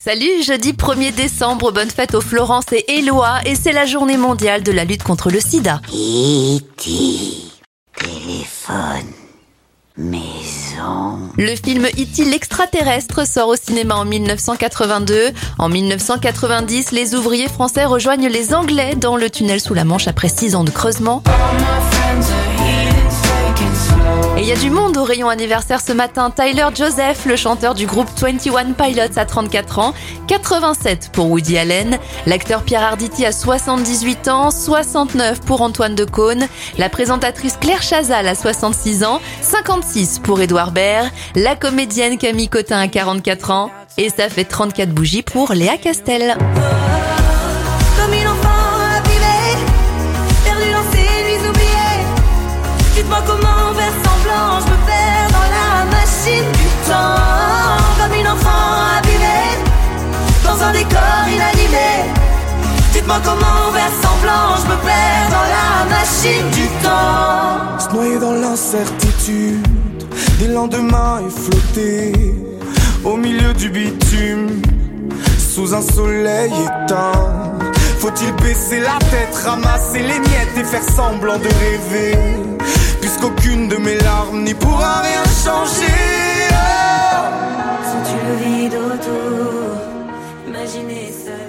Salut, jeudi 1er décembre, bonne fête aux Florence et Éloi et c'est la journée mondiale de la lutte contre le sida. E.T. Téléphone. Maison. Le film E.T. l'extraterrestre sort au cinéma en 1982. En 1990, les ouvriers français rejoignent les Anglais dans le tunnel sous la Manche après 6 ans de creusement. Y a du monde au rayon anniversaire ce matin. Tyler Joseph, le chanteur du groupe 21 Pilots à 34 ans, 87 pour Woody Allen, l'acteur Pierre Arditi a 78 ans, 69 pour Antoine Decaune, la présentatrice Claire Chazal a 66 ans, 56 pour Édouard Baird, la comédienne Camille Cotin a 44 ans, et ça fait 34 bougies pour Léa Castel. Comment vers semblant, je me perds dans la machine du temps. Se noyer dans l'incertitude des lendemains et flotter au milieu du bitume sous un soleil éteint. Faut-il baisser la tête, ramasser les miettes et faire semblant de rêver? Puisqu'aucune de mes larmes n'y pourra rien changer. Sens-tu le vide autour? Imaginez ça.